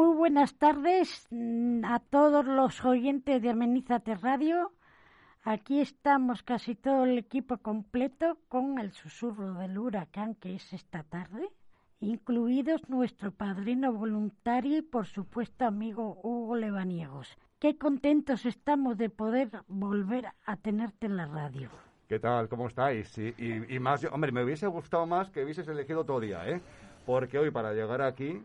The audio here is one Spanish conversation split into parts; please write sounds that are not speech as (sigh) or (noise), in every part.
Muy buenas tardes mm, a todos los oyentes de Amenízate Radio. Aquí estamos casi todo el equipo completo con el susurro del huracán que es esta tarde, incluidos nuestro padrino voluntario y por supuesto amigo Hugo Levaniegos. Qué contentos estamos de poder volver a tenerte en la radio. ¿Qué tal? ¿Cómo estáis? Y, y, y más, hombre, me hubiese gustado más que hubieses elegido todo día, ¿eh? Porque hoy para llegar aquí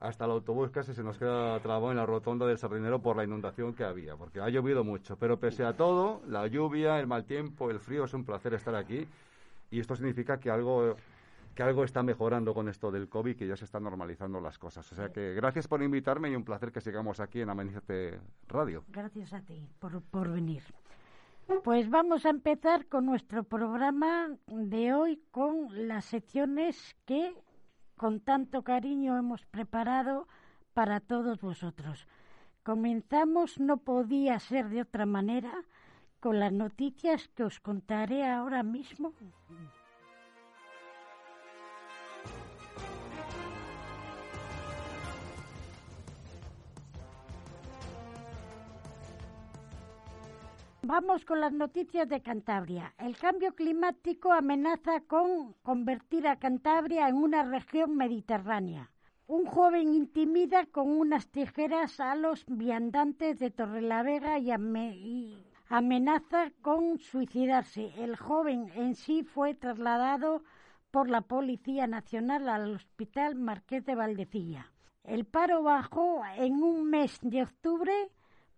hasta el autobús casi se nos queda trabado en la rotonda del Sardinero por la inundación que había, porque ha llovido mucho. Pero pese a todo, la lluvia, el mal tiempo, el frío, es un placer estar aquí. Y esto significa que algo que algo está mejorando con esto del COVID, que ya se están normalizando las cosas. O sea que gracias por invitarme y un placer que sigamos aquí en Amenízate Radio. Gracias a ti por, por venir. Pues vamos a empezar con nuestro programa de hoy con las secciones que con tanto cariño hemos preparado para todos vosotros. Comenzamos, no podía ser de otra manera, con las noticias que os contaré ahora mismo. Vamos con las noticias de Cantabria. El cambio climático amenaza con convertir a Cantabria en una región mediterránea. Un joven intimida con unas tijeras a los viandantes de Torrelavega y, amenaza con suicidarse. El joven en sí fue trasladado por la Policía Nacional al Hospital Marqués de Valdecilla. El paro bajó en un mes de octubre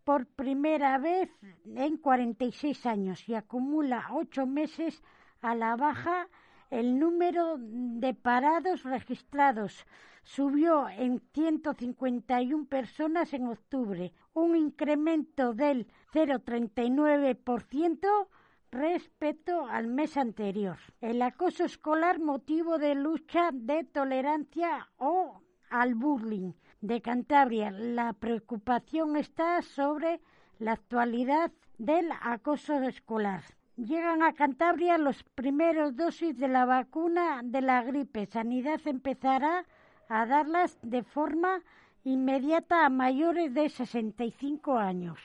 por primera vez en 46 años y acumula ocho meses a la baja el número de parados registrados subió en 151 personas en octubre, un incremento del 0,39% respecto al mes anterior. El acoso escolar motivo de lucha de tolerancia o al bullying de Cantabria. La preocupación está sobre la actualidad del acoso escolar. Llegan a Cantabria los primeros dosis de la vacuna de la gripe. Sanidad empezará a darlas de forma inmediata a mayores de 65 años.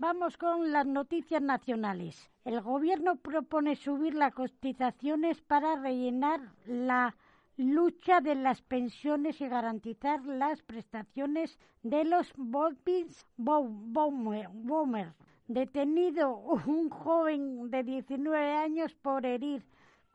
Vamos con las noticias nacionales. El Gobierno propone subir las cotizaciones para rellenar la lucha de las pensiones y garantizar las prestaciones de los Bomber. Detenido un joven de 19 años por herir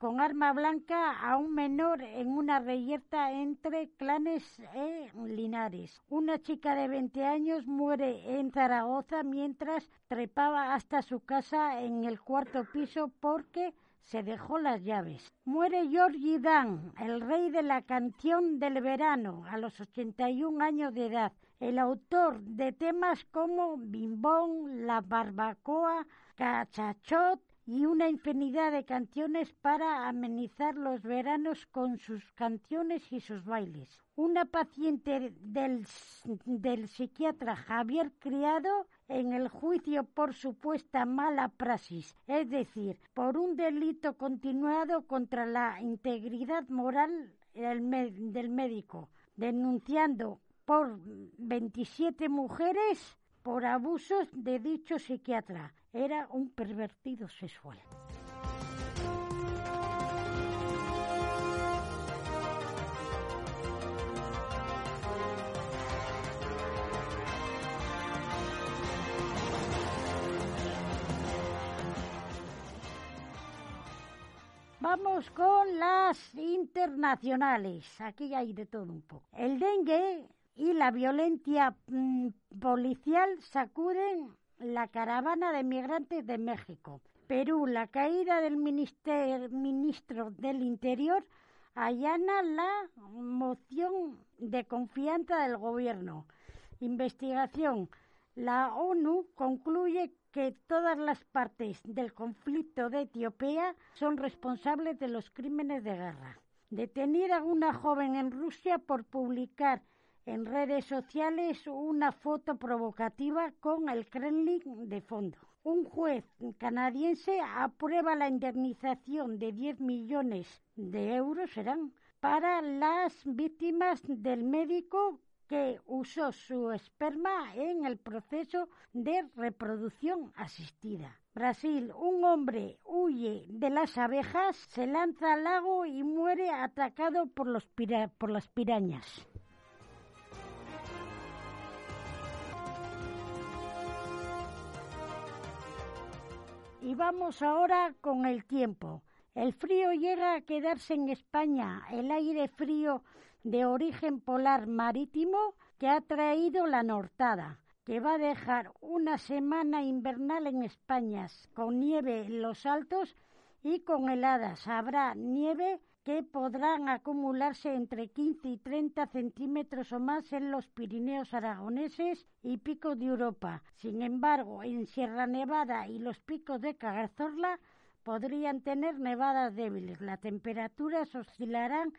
con arma blanca a un menor en una reyerta entre clanes e Linares. Una chica de 20 años muere en Zaragoza mientras trepaba hasta su casa en el cuarto piso porque se dejó las llaves. Muere George Dan, el rey de la canción del verano, a los 81 años de edad. El autor de temas como Bimbón, La Barbacoa, Cachachot, y una infinidad de canciones para amenizar los veranos con sus canciones y sus bailes. Una paciente del, del psiquiatra Javier Criado en el juicio por supuesta mala praxis, es decir, por un delito continuado contra la integridad moral del, del médico, denunciando por 27 mujeres por abusos de dicho psiquiatra. Era un pervertido sexual. Vamos con las internacionales. Aquí hay de todo un poco. El dengue y la violencia mm, policial sacuden la caravana de migrantes de México. Perú, la caída del ministro del Interior allana la moción de confianza del gobierno. Investigación. La ONU concluye que todas las partes del conflicto de Etiopía son responsables de los crímenes de guerra. Detenida una joven en Rusia por publicar en redes sociales una foto provocativa con el Kremlin de fondo. Un juez canadiense aprueba la indemnización de 10 millones de euros, serán, para las víctimas del médico que usó su esperma en el proceso de reproducción asistida. Brasil, un hombre huye de las abejas, se lanza al lago y muere atacado por, por las pirañas. Y vamos ahora con el tiempo. El frío llega a quedarse en España. El aire frío de origen polar marítimo que ha traído la nortada, que va a dejar una semana invernal en España, con nieve en los altos y con heladas. Habrá nieve que podrán acumularse entre 15 y 30 centímetros o más en los Pirineos aragoneses y picos de Europa. Sin embargo, en Sierra Nevada y los picos de Cagazorla podrían tener nevadas débiles. Las temperaturas oscilarán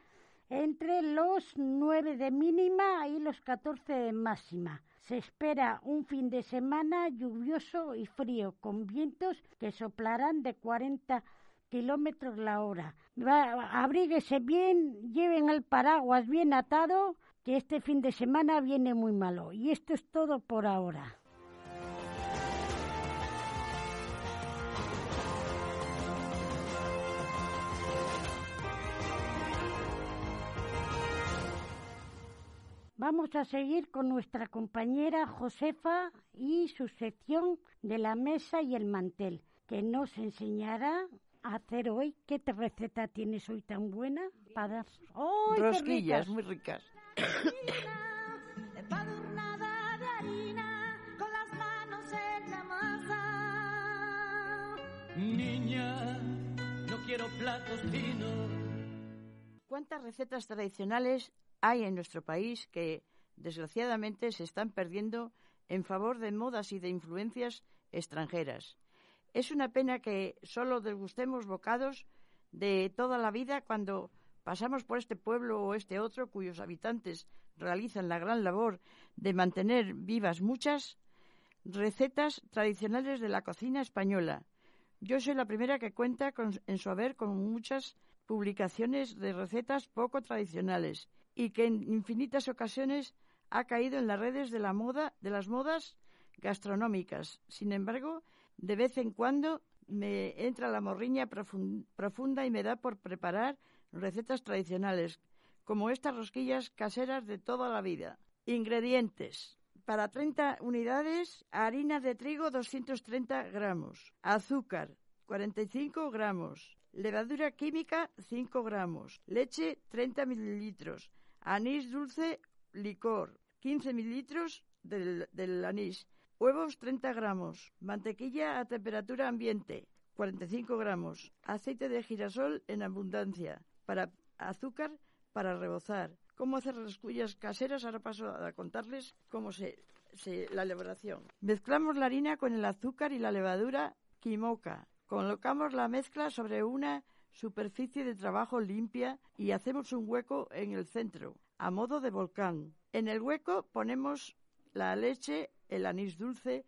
entre los 9 de mínima y los 14 de máxima. Se espera un fin de semana lluvioso y frío, con vientos que soplarán de 40 kilómetros la hora. abríguese bien, lleven el paraguas bien atado, que este fin de semana viene muy malo. Y esto es todo por ahora. Vamos a seguir con nuestra compañera Josefa y su sección de la mesa y el mantel, que nos enseñará hacer hoy? ¿Qué receta tienes hoy tan buena? Para ¡Oh, Rosquillas muy ricas. Niña, no quiero platos finos. ¿Cuántas recetas tradicionales hay en nuestro país que, desgraciadamente, se están perdiendo en favor de modas y de influencias extranjeras? Es una pena que solo degustemos bocados de toda la vida cuando pasamos por este pueblo o este otro cuyos habitantes realizan la gran labor de mantener vivas muchas recetas tradicionales de la cocina española. Yo soy la primera que cuenta en su haber con muchas publicaciones de recetas poco tradicionales y que en infinitas ocasiones ha caído en las redes de la moda, de las modas gastronómicas. Sin embargo, de vez en cuando me entra la morriña profunda y me da por preparar recetas tradicionales, como estas rosquillas caseras de toda la vida. Ingredientes. Para 30 unidades, harina de trigo 230 gramos, azúcar 45 gramos, levadura química 5 gramos, leche 30 mililitros, anís dulce licor 15 mililitros del, del anís, Huevos 30 gramos, mantequilla a temperatura ambiente 45 gramos, aceite de girasol en abundancia, para azúcar para rebozar. ¿Cómo hacer las cuyas caseras? Ahora paso a contarles cómo se, se, la elaboración. Mezclamos la harina con el azúcar y la levadura quimoca. Colocamos la mezcla sobre una superficie de trabajo limpia y hacemos un hueco en el centro, a modo de volcán. En el hueco ponemos la leche el anís dulce,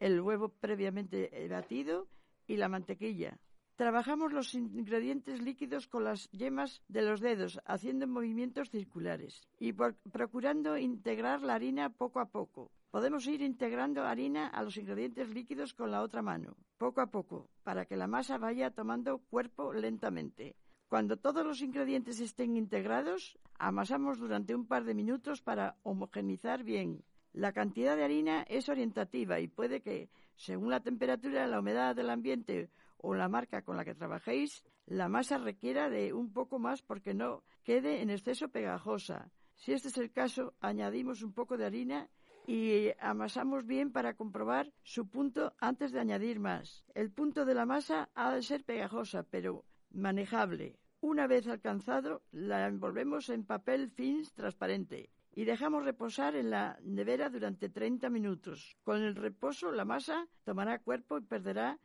el huevo previamente batido y la mantequilla. Trabajamos los ingredientes líquidos con las yemas de los dedos, haciendo movimientos circulares y procurando integrar la harina poco a poco. Podemos ir integrando harina a los ingredientes líquidos con la otra mano, poco a poco, para que la masa vaya tomando cuerpo lentamente. Cuando todos los ingredientes estén integrados, amasamos durante un par de minutos para homogenizar bien. La cantidad de harina es orientativa y puede que, según la temperatura, la humedad del ambiente o la marca con la que trabajéis, la masa requiera de un poco más porque no quede en exceso pegajosa. Si este es el caso, añadimos un poco de harina y amasamos bien para comprobar su punto antes de añadir más. El punto de la masa ha de ser pegajosa, pero manejable. Una vez alcanzado, la envolvemos en papel fins transparente y dejamos reposar en la nevera durante 30 minutos. Con el reposo la masa tomará cuerpo y perderá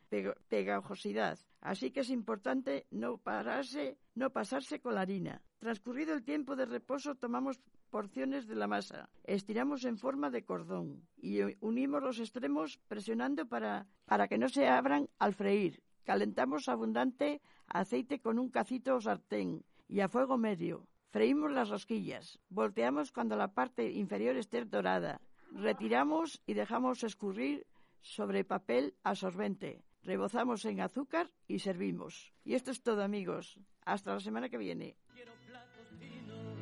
pegajosidad, así que es importante no pararse, no pasarse con la harina. Transcurrido el tiempo de reposo tomamos porciones de la masa, estiramos en forma de cordón y unimos los extremos presionando para, para que no se abran al freír. Calentamos abundante aceite con un cacito o sartén y a fuego medio Freímos las rosquillas, volteamos cuando la parte inferior esté dorada, retiramos y dejamos escurrir sobre papel absorbente. Rebozamos en azúcar y servimos. Y esto es todo, amigos. Hasta la semana que viene. Quiero platos finos.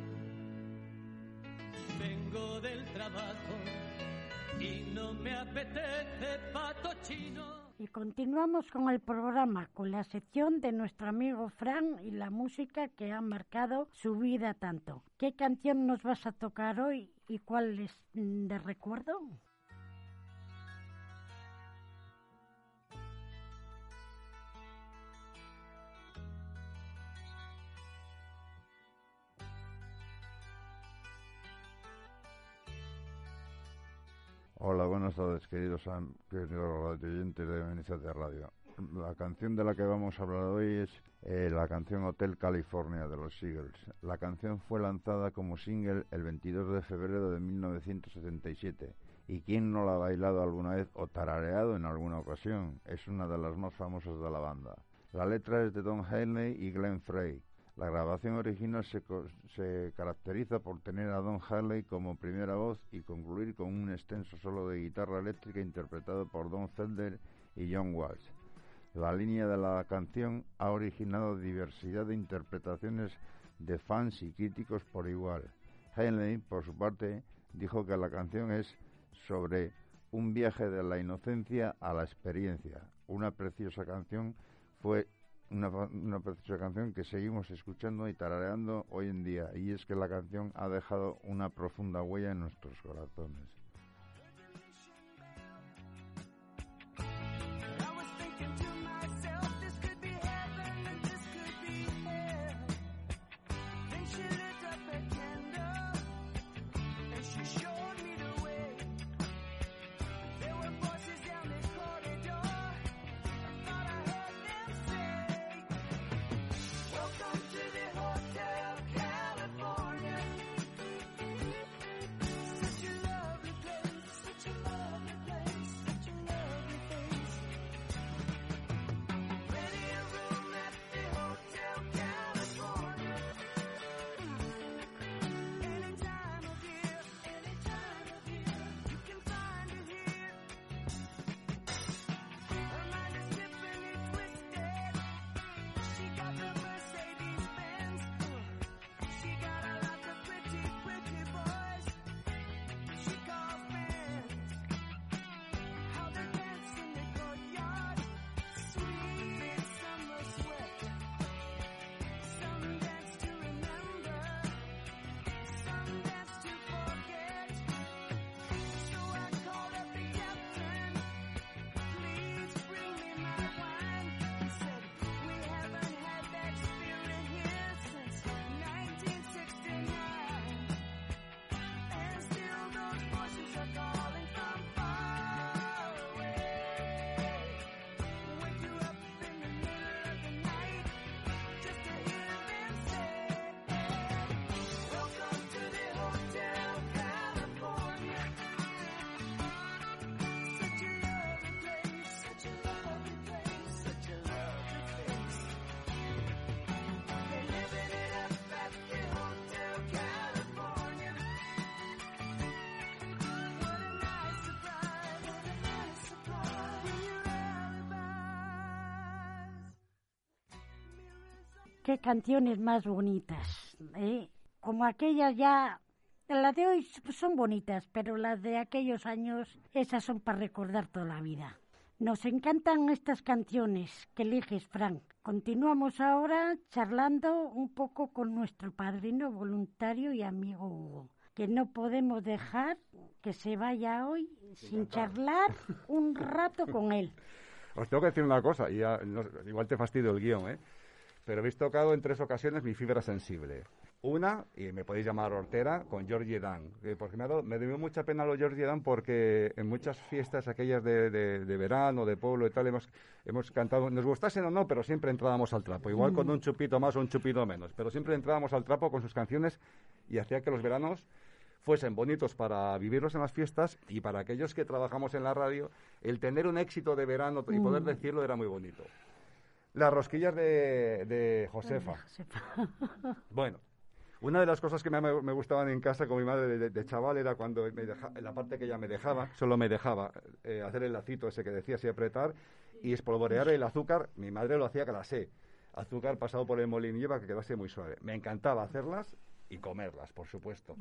Vengo del trabajo y no me apetece pato chino. Y continuamos con el programa, con la sección de nuestro amigo Fran y la música que ha marcado su vida tanto. ¿Qué canción nos vas a tocar hoy y cuál es de recuerdo? Hola, buenas tardes, queridos, queridos oyentes de de Radio. La canción de la que vamos a hablar hoy es eh, la canción Hotel California de los Eagles. La canción fue lanzada como single el 22 de febrero de 1977 y quién no la ha bailado alguna vez o tarareado en alguna ocasión. Es una de las más famosas de la banda. La letra es de Don Henley y Glenn Frey. La grabación original se, caracteriza por tener a Don Harley como primera voz y concluir con un extenso solo de guitarra eléctrica interpretado por Don Felder y John Walsh. La línea de la canción ha originado diversidad de interpretaciones de fans y críticos por igual. Henley, por su parte, dijo que la canción es sobre un viaje de la inocencia a la experiencia. Una preciosa canción fue una, una preciosa canción que seguimos escuchando y tarareando hoy en día. Y es que la canción ha dejado una profunda huella en nuestros corazones. Qué canciones más bonitas, ¿eh? Como aquellas ya... Las de hoy son bonitas, pero las de aquellos años, esas son para recordar toda la vida. Nos encantan estas canciones que eliges, Frank. Continuamos ahora charlando un poco con nuestro padrino voluntario y amigo Hugo, que no podemos dejar que se vaya hoy sin charlar un rato con él. (laughs) Os tengo que decir una cosa, y ya, no- igual te fastidio el guion, ¿eh? Pero habéis tocado en tres ocasiones mi fibra sensible. Una, y me podéis llamar Hortera, con Georgie Dan. Porque me, ha dado- me dio mucha pena lo Georgie Dan porque en muchas fiestas aquellas de, de- de verano, de pueblo y tal, hemos, hemos cantado, nos gustasen o no, pero siempre entrábamos al trapo. Igual con un chupito más o un chupito menos, pero siempre entrábamos al trapo con sus canciones y hacía que los veranos fuesen bonitos para vivirlos en las fiestas y para aquellos que trabajamos en la radio, el tener un éxito de verano y poder decirlo era muy bonito. Las rosquillas de, de Josefa. (laughs) Bueno, Una de las cosas que me, me gustaban en casa con mi madre de, de- de chaval era cuando me deja, la parte que ella me dejaba, solo me dejaba eh, hacer el lacito ese que decía así apretar y espolvorear el azúcar. Mi madre lo hacía sé Azúcar pasado por el molinillo para que quedase muy suave. Me encantaba hacerlas y comerlas, por supuesto.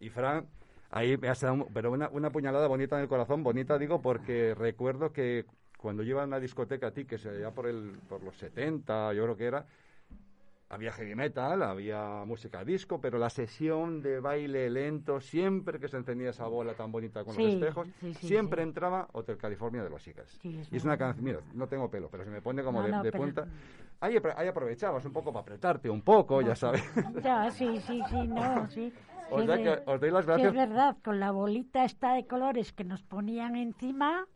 Y Fran, ahí me has dado, pero una, una puñalada bonita en el corazón, bonita digo porque recuerdo que cuando yo iba a una discoteca a ti, que se allá por, el, por los 70, yo creo que era, había heavy metal, había música disco, pero la sesión de baile lento, siempre que se encendía esa bola tan bonita con los espejos, sí, sí, siempre entraba Hotel California de los es y es una canción, mira, no tengo pelo, pero se me pone como No, de, no, de pero- punta. Ahí, apro- ahí aprovechabas un poco para apretarte un poco, ya sabes. Ya, sí, sí, sí, no, sí. O Sí, sea de- que os doy las sí, es gracias. verdad, con la bolita esta de colores que nos ponían encima,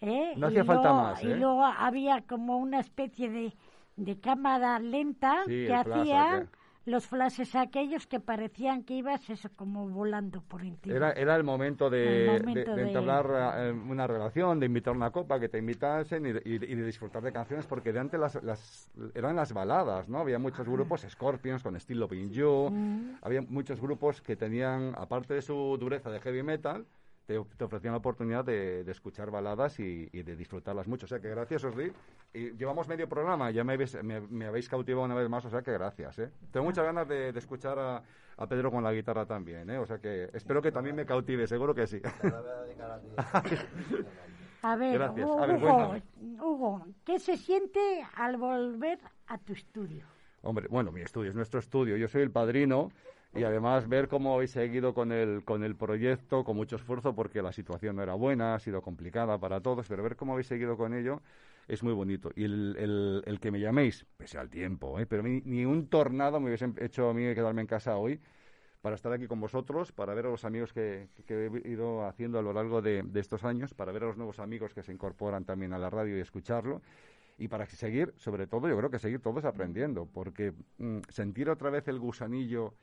¿eh? No Y hacía falta luego- más, Y ¿eh? luego había como una especie de, de cámara lenta Sí, que aquel. los flashes aquellos que parecían que ibas eso como volando por encima. Era, era el momento de, El momento de- de de- entablar eh, una relación, de invitar una copa, que te invitasen y de, y y de disfrutar de canciones, porque de antes las, las- eran las baladas, ¿no? Había muchos grupos, Scorpions con estilo Loving You, Mm. había muchos grupos que tenían, aparte de su dureza de heavy metal, te, te ofrecían la oportunidad de, de escuchar baladas y, y de disfrutarlas mucho. O sea que gracias, Osri. Y llevamos medio programa, ya me habéis, me, me habéis cautivado una vez más, o sea que gracias. ¿eh? Tengo muchas ganas de, de escuchar a, a Pedro con la guitarra también, ¿eh? o sea que espero que también me cautive, seguro que sí. A ver, Gracias. Hugo, A ver. Hugo, ¿qué se siente al volver a tu estudio? Hombre, bueno, mi estudio es nuestro estudio. Yo soy el padrino y además ver cómo habéis seguido con el, con el proyecto con mucho esfuerzo porque la situación no era buena, ha sido complicada para todos, pero ver cómo habéis seguido con ello es muy bonito. Y el, el- que me llaméis, pese al tiempo, ¿eh? pero ni, ni un tornado me hubiese hecho a mí quedarme en casa hoy para estar aquí con vosotros, para ver a los amigos que, que he ido haciendo a lo largo de, de estos años, para ver a los nuevos amigos que se incorporan también a la radio y escucharlo, y para seguir, sobre todo, yo creo que seguir todos aprendiendo, porque mm, sentir otra vez el gusanillo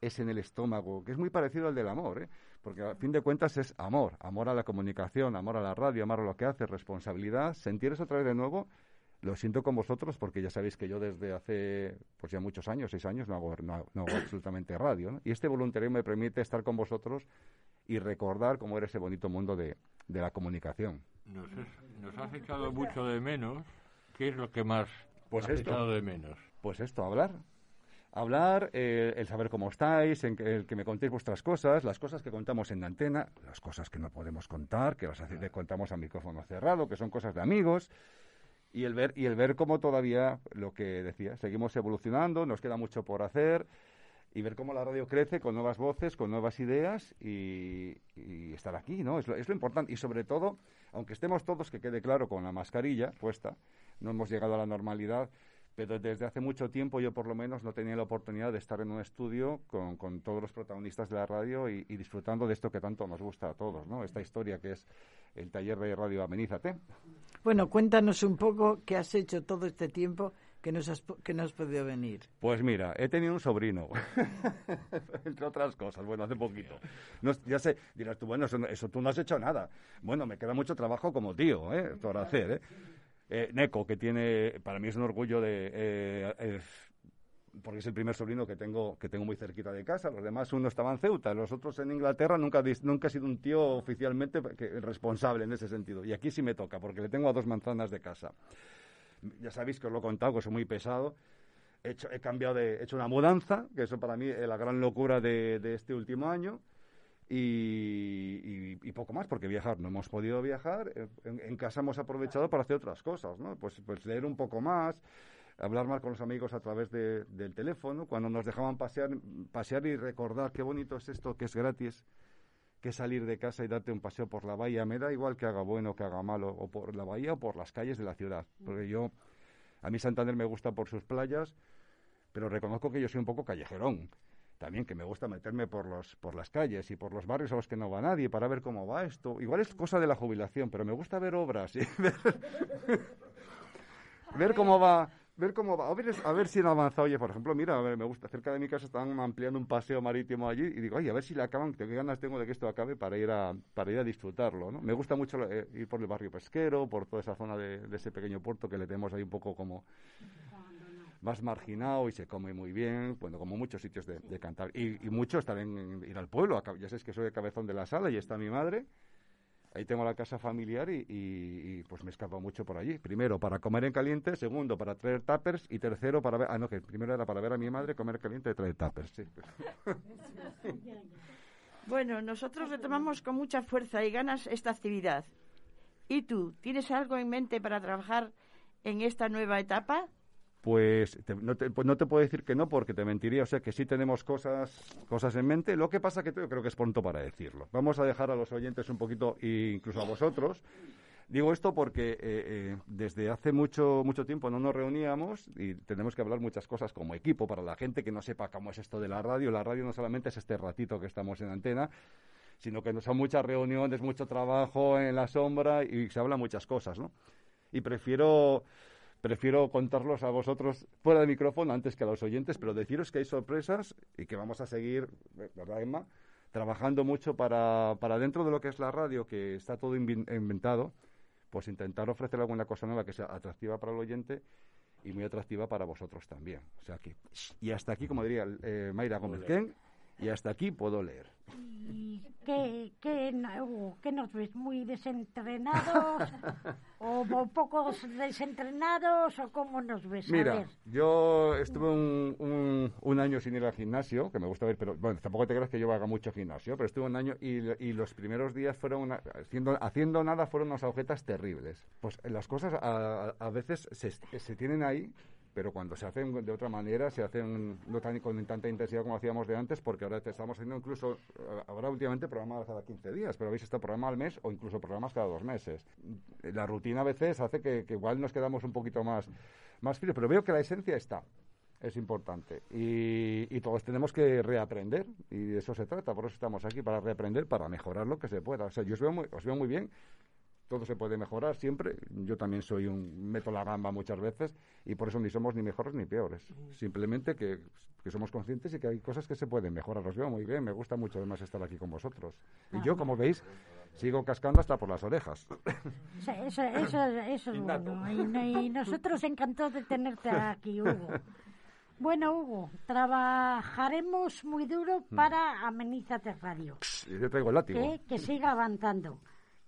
es en el estómago, que es muy parecido al del amor, ¿eh? porque a fin de cuentas es amor, amor a la comunicación, amor a la radio, amor a lo que hace, responsabilidad, sentir eso otra vez de nuevo, lo siento con vosotros porque ya sabéis que yo desde hace pues ya muchos años, seis años, no hago, no, no hago absolutamente radio. ¿no? Y este voluntario me permite estar con vosotros y recordar cómo era ese bonito mundo de, de la comunicación. Nos, es- nos has echado mucho de menos. ¿Qué es lo que más Pues has esto. echado de menos? Pues esto, hablar. Hablar, eh, el saber cómo estáis, en que, el que me contéis vuestras cosas, las cosas que contamos en la antena, las cosas que no podemos contar, que las contamos a micrófono cerrado, que son cosas de amigos, y el ver y el ver cómo todavía lo que decía, seguimos evolucionando, nos queda mucho por hacer y ver cómo la radio crece con nuevas voces, con nuevas ideas y, estar aquí, ¿no? Es lo importante y sobre todo, aunque estemos todos, que quede claro, con la mascarilla puesta, no hemos llegado a la normalidad, pero desde hace mucho tiempo yo por lo menos no tenía la oportunidad de estar en un estudio con, con todos los protagonistas de la radio y, y disfrutando de esto que tanto nos gusta a todos, ¿no? Esta historia que es el taller de radio Amenízate. Bueno, cuéntanos un poco qué has hecho todo este tiempo que, nos has, que no has podido venir. Pues mira, he tenido un sobrino, (laughs) entre otras cosas, bueno, hace poquito. No, ya sé, dirás tú, bueno, eso, eso tú no has hecho nada. Bueno, me queda mucho trabajo como tío, ¿eh? Por hacer, ¿eh? Eh, Neko, que tiene, para mí es un orgullo de... eh, eh, porque es el primer sobrino que tengo que tengo muy cerquita de casa. Los demás, uno estaba en Ceuta, los otros en Inglaterra. Nunca, nunca he sido un tío oficialmente responsable en ese sentido. Y aquí sí me toca, porque le tengo a dos manzanas de casa. Ya sabéis que os lo he contado, que soy muy pesado. He, hecho, he cambiado de, he hecho una mudanza, que eso para mí es la gran locura de este último año. Y, y- poco más, porque viajar no hemos podido viajar. Eh, En, en casa hemos aprovechado para hacer otras cosas, ¿no? Pues, pues leer un poco más, hablar más con los amigos a través de- del teléfono, cuando nos dejaban pasear, pasear y recordar qué bonito es esto, que es gratis, que salir de casa y darte un paseo por la bahía. Me da igual que haga bueno o que haga malo, o por la bahía o por las calles de la ciudad. Porque yo, a mí Santander me gusta por sus playas, pero reconozco que yo soy un poco callejerón. También que me gusta meterme por los por las calles y por los barrios a los que no va nadie para ver cómo va esto. Igual es cosa de la jubilación, pero me gusta ver obras y (laughs) ver, cómo va ver cómo va a ver, a ver si han avanzado oye por ejemplo mira a ver, me gusta cerca de mi casa están ampliando un paseo marítimo allí y digo oye a ver si le acaban qué ganas tengo de que esto acabe para ir a para ir a disfrutarlo ¿no? me gusta mucho eh, ir por el barrio pesquero por toda esa zona de, de ese pequeño puerto que le tenemos ahí un poco como más marginado y se come muy bien, bueno, como muchos sitios de, de cantar. Y, y muchos también ir al pueblo. Ya sabes que soy el cabezón de la sala y está mi madre. Ahí tengo la casa familiar y, pues me escapo mucho por allí. Primero, para comer en caliente. Segundo, para traer tuppers. Y tercero, para ver... Ah, no, que primero era para ver a mi madre comer caliente y traer tuppers, sí. (laughs) Bueno, nosotros retomamos con mucha fuerza y ganas esta actividad. ¿Y tú, tienes algo en mente para trabajar en esta nueva etapa? Pues te- no, te, pues no te puedo decir que no porque te mentiría. O sea que sí tenemos cosas, cosas en mente. Lo que pasa que yo creo que es pronto para decirlo. Vamos a dejar a los oyentes un poquito, incluso a vosotros. Digo esto porque eh, eh, desde hace mucho, mucho tiempo no nos reuníamos y tenemos que hablar muchas cosas como equipo para la gente que no sepa cómo es esto de la radio. La radio no solamente es este ratito que estamos en antena, sino que son muchas reuniones, mucho trabajo en la sombra y se hablan muchas cosas, ¿no? Y prefiero prefiero contarlos a vosotros fuera de micrófono antes que a los oyentes, pero deciros que hay sorpresas y que vamos a seguir, ¿verdad, Emma? Trabajando mucho para, para dentro de lo que es la radio, que está todo inventado, pues intentar ofrecer alguna cosa nueva que sea atractiva para el oyente y muy atractiva para vosotros también. O sea que, y hasta aquí, como diría eh, Mayra Gómez y hasta aquí puedo leer. ¿Y qué, qué, nos ves? ¿Muy desentrenados? (laughs) ¿O un poco desentrenados? ¿O cómo nos ves? A Mira, ver. yo estuve un, un, un año sin ir al gimnasio, que me gusta ver, pero bueno, tampoco te creas que yo haga mucho gimnasio, pero estuve un año y, y los primeros días fueron, una- haciendo, haciendo nada, fueron unas agujetas terribles. Pues las cosas a, a veces se, se tienen ahí, pero cuando se hacen de otra manera, se hacen no tan, con tanta intensidad como hacíamos de antes, porque ahora te estamos haciendo incluso, eh, ahora últimamente programas cada 15 días, pero habéis estado programa al mes o incluso programas cada dos meses. La rutina a veces hace que, igual nos quedamos un poquito más, más fríos, pero veo que la esencia está. Es importante. Y, y todos tenemos que reaprender. Y de eso se trata. Por eso estamos aquí, para reaprender, para mejorar lo que se pueda. O sea, yo os veo muy, os veo muy bien todo se puede mejorar siempre. Yo también soy un meto la gamba muchas veces y por eso ni somos ni mejores ni peores. Simplemente que, que somos conscientes y que hay cosas que se pueden mejorar. Os veo muy bien, me gusta mucho además estar aquí con vosotros. Y yo, como veis, sigo cascando hasta por las orejas. Eso, eso, eso, eso es bueno. Y, no- y nosotros encantados de tenerte aquí, Hugo. Bueno, Hugo, trabajaremos muy duro para Amenízate Radio. Y yo traigo el látigo. Que, que siga avanzando,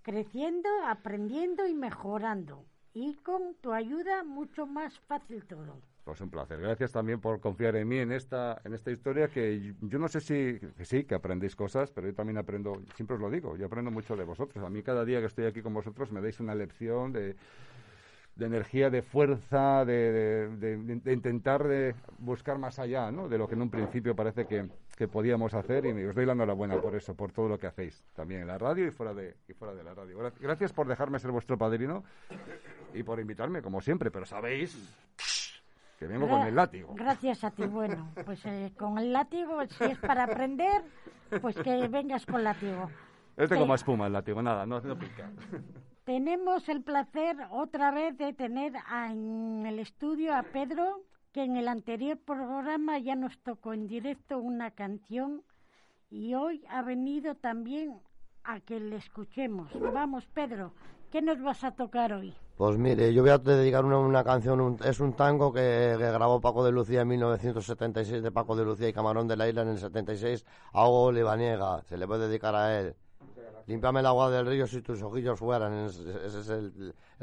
creciendo, aprendiendo y mejorando. Y con tu ayuda mucho más fácil todo. Pues un placer. Gracias también por confiar en mí en esta, en esta historia que yo- no sé si que sí, que aprendéis cosas, pero yo también aprendo, siempre os lo digo, yo aprendo mucho de vosotros. A mí cada día que estoy aquí con vosotros me dais una lección de, de energía, de fuerza, de, de- de- de intentar de buscar más allá ¿no? de lo que en un principio parece que, que podíamos hacer y os doy la enhorabuena por eso, por todo lo que hacéis también en la radio y fuera de, y fuera de la radio. Gra- Gracias por dejarme ser vuestro padrino y por invitarme, como siempre, pero sabéis que vengo con Gra- el látigo. Gracias a ti. Bueno, pues eh, con el látigo, si es para aprender, pues que vengas con látigo. Este Sí. como espuma el látigo, nada, no, no pica. Tenemos el placer otra vez de tener en el estudio a Pedro, que en el anterior programa ya nos tocó en directo una canción y hoy ha venido también a que le escuchemos. Vamos, Pedro, ¿qué nos vas a tocar hoy? Pues mire, yo voy a dedicar una, canción, un- es un tango que, que grabó Paco de Lucía en 1976, de Paco de Lucía y Camarón de la Isla en el 76, a Hugo Libaniega, se le puede dedicar a él. Límpiame el agua del río si tus ojillos fueran, esa es, es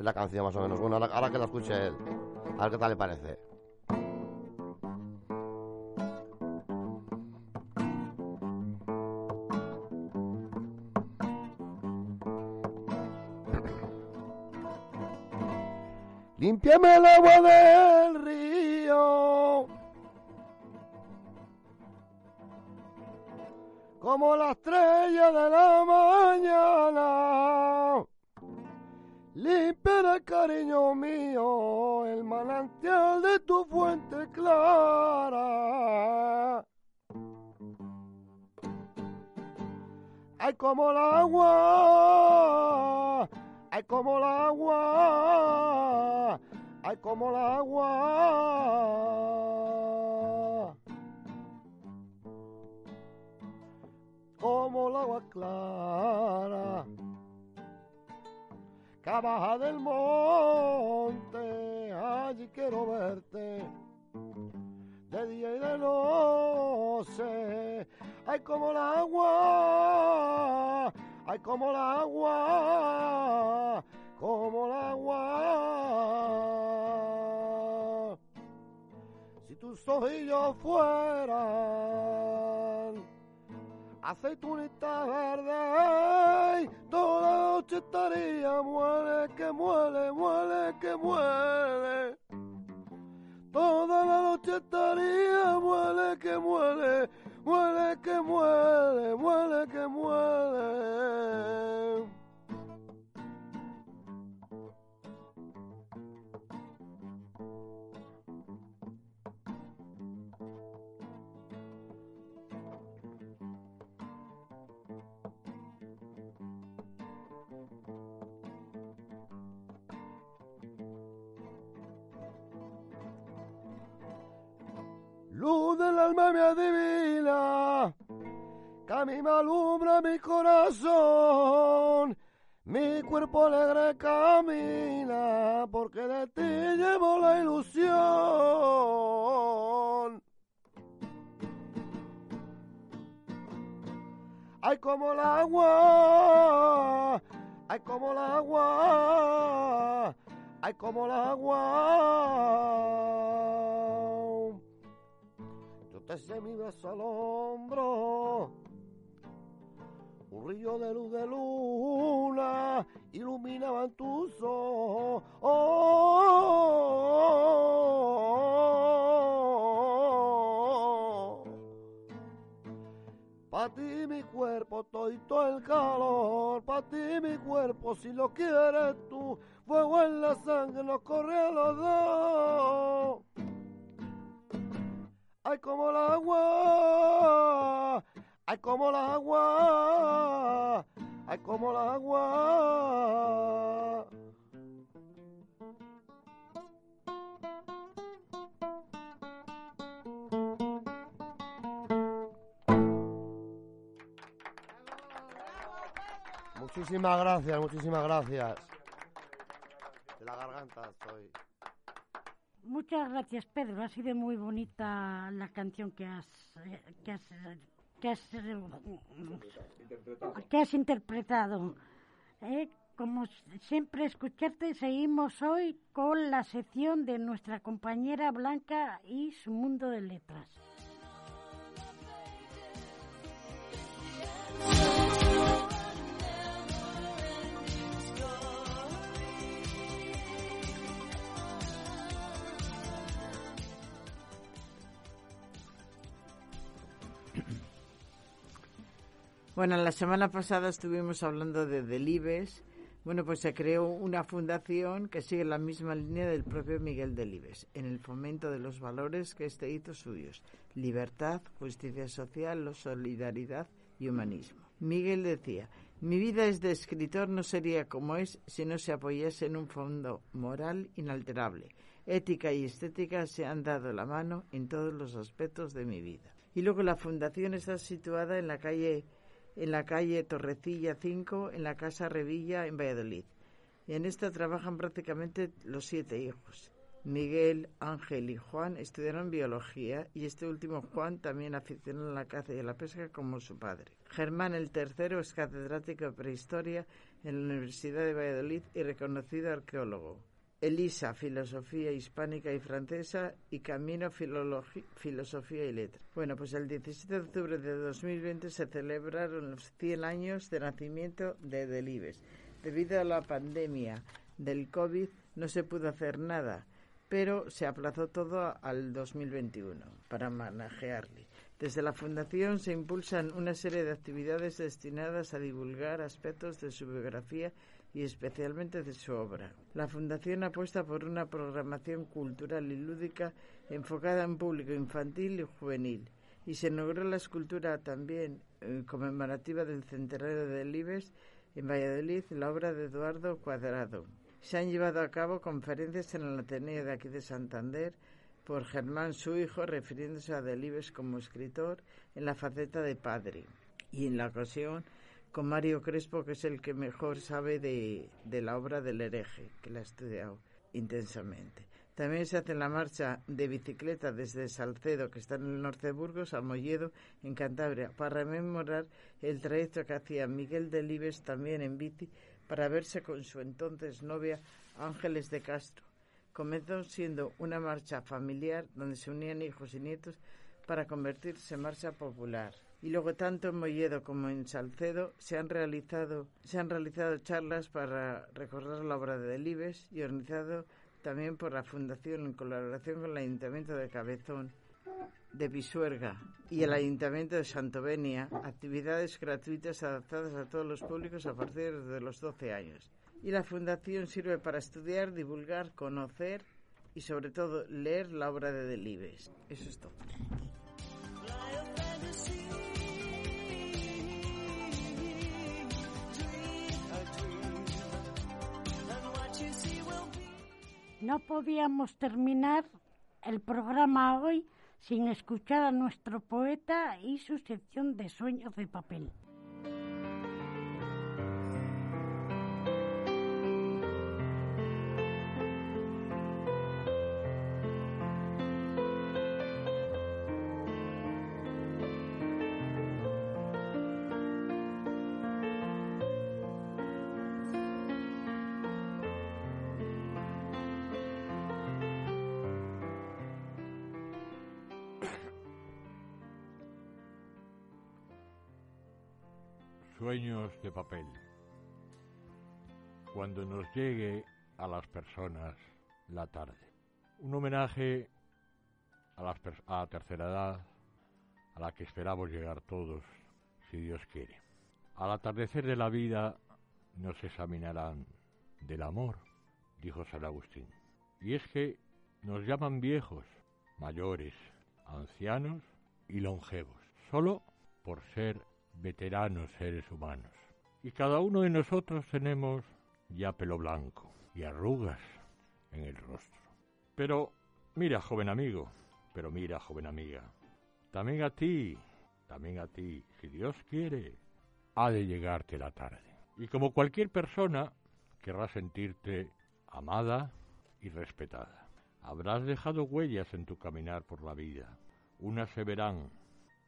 es la canción más o menos. Bueno, ahora, ahora que la escuche él, a ver qué tal le parece. Límpiame el agua del Como la estrella de la mañana. Limpia cariño mío, el manantial de tu fuente clara. Ay, como el agua, ay, como el agua, ay, como el agua. Como el agua clara que baja del monte, allí quiero verte. de día y de noche. Ay, como el agua, ay, como el agua, como el agua. Si tus ojillos fueran aceitunita verde, toda la noche estaría muere, que muere, muere, que muere. Toda la noche estaría muere, que muere, muere, que muere, muere, que muere. Luz del alma me adivina, que a alumbra mi corazón. Mi cuerpo alegre camina, porque de ti llevo la ilusión. Ay, como el agua, ay, como el agua, ay, como el agua. Sé mi beso al hombro, un río de luz de luna iluminaban tus ojos. Pa' ti mi cuerpo, todo el calor, pa' ti mi cuerpo, si lo quieres tú, fuego en la sangre nos corre a los dos. Ay, como el agua, ay, como el agua, ay, como el agua. Muchísimas gracias, muchísimas gracias. De la garganta estoy. Muchas gracias, Pedro. Ha sido muy bonita la canción que has, eh, que has, que has, eh, interpretado. Eh, Como siempre escucharte, seguimos hoy con la sección de nuestra compañera Blanca y su mundo de letras. Bueno, la semana pasada estuvimos hablando de Delibes. Bueno, pues se creó una fundación que sigue la misma línea del propio Miguel Delibes, en el fomento de los valores que éste hizo suyos, libertad, justicia social, solidaridad y humanismo. Miguel decía, mi vida es de escritor no sería como es si no se apoyase en un fondo moral inalterable. Ética y estética se han dado la mano en todos los aspectos de mi vida. Y luego la fundación está situada en la calle en la calle Torrecilla 5, en la Casa Revilla, en Valladolid. En esta trabajan prácticamente los siete hijos. Miguel, Ángel y Juan estudiaron biología y este último Juan también aficionó a la caza y a la pesca como su padre. Germán el tercero es catedrático de prehistoria en la Universidad de Valladolid y reconocido arqueólogo. Elisa, filosofía hispánica y francesa, y Camino, filologi- filosofía y letra. Bueno, pues el 17 de octubre de 2020 se celebraron los 100 años de nacimiento de Delibes. Debido a la pandemia del COVID no se pudo hacer nada, pero se aplazó todo al 2021 para manejarle. Desde la Fundación se impulsan una serie de actividades destinadas a divulgar aspectos de su biografía y especialmente de su obra. La Fundación apuesta por una programación cultural y lúdica enfocada en público infantil y juvenil y se inauguró la escultura también eh, conmemorativa del centenario de Libes en Valladolid, la obra de Eduardo Cuadrado. Se han llevado a cabo conferencias en el Ateneo de aquí de Santander por Germán, su hijo, refiriéndose a Delibes como escritor en la faceta de padre. Y en la ocasión con Mario Crespo, que es el que mejor sabe de, de la obra del hereje, que la ha estudiado intensamente. También se hace la marcha de bicicleta desde Salcedo, que está en el norte de Burgos, a Molledo, en Cantabria, para rememorar el trayecto que hacía Miguel Delibes también en bici para verse con su entonces novia Ángeles de Castro. Comenzó siendo una marcha familiar donde se unían hijos y nietos para convertirse en marcha popular. Y luego tanto en Molledo como en Salcedo se han realizado, se han realizado charlas para recordar la obra de Delibes y organizado también por la Fundación en colaboración con el Ayuntamiento de Cabezón de Pisuerga y el Ayuntamiento de Santovenia, actividades gratuitas adaptadas a todos los públicos a partir de los 12 años. Y la Fundación sirve para estudiar, divulgar, conocer y sobre todo leer la obra de Delibes. Eso es todo. No podíamos terminar el programa hoy sin escuchar a nuestro poeta y su sección de sueños de papel. Sueños de papel. Cuando nos llegue a las personas la tarde. Un homenaje a, la tercera edad, a la que esperamos llegar todos, si Dios quiere. Al atardecer de la vida nos examinarán del amor, dijo San Agustín. Y es que nos llaman viejos, mayores, ancianos y longevos, solo por ser veteranos seres humanos. Y cada uno de nosotros tenemos ya pelo blanco y arrugas en el rostro. Pero mira, joven amigo, pero mira, joven amiga, también a ti, también a ti, si Dios quiere, ha de llegarte la tarde. Y como cualquier persona, querrás sentirte amada y respetada. Habrás dejado huellas en tu caminar por la vida. Unas se verán,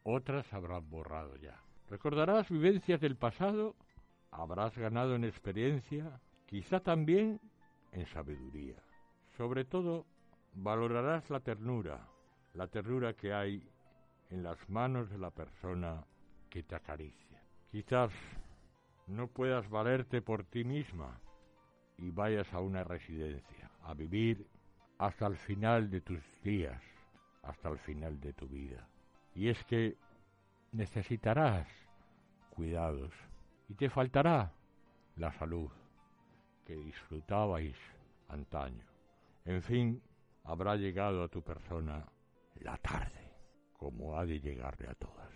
otras habrán borrado ya. Recordarás vivencias del pasado, habrás ganado en experiencia, quizá también en sabiduría. Sobre todo, valorarás la ternura, la ternura que hay en las manos de la persona que te acaricia. Quizás no puedas valerte por ti misma y vayas a una residencia a vivir hasta el final de tus días, hasta el final de tu vida. Y es que necesitarás cuidados y te faltará la salud que disfrutabais antaño. En fin, habrá llegado a tu persona la tarde, como ha de llegarle a todas.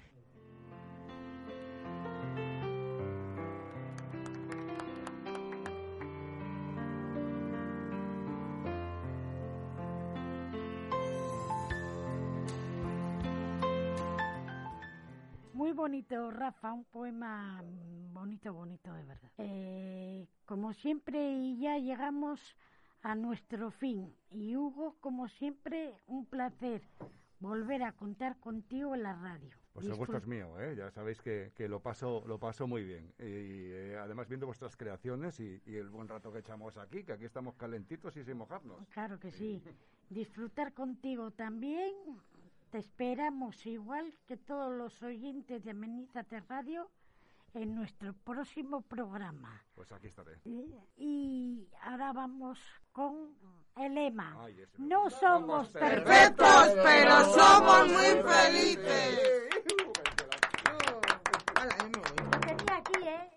Bonito, Rafa, un poema bonito, bonito de verdad. Eh, como siempre, y ya llegamos a nuestro fin. Y Hugo, como siempre, un placer volver a contar contigo en la radio. Pues el gusto es mío, ¿eh? ya sabéis que, que lo paso lo paso muy bien. Y, eh, además viendo vuestras creaciones y, y el buen rato que echamos aquí, que aquí estamos calentitos y sin mojarnos. Claro que sí. (laughs) Disfrutar contigo también. Te esperamos, igual que todos los oyentes de Amenízate Radio, en nuestro próximo programa. Pues aquí estaré. Y, ahora vamos con el lema. No somos perfectos, pero somos muy felices. (laughs) Tenía aquí, ¿eh?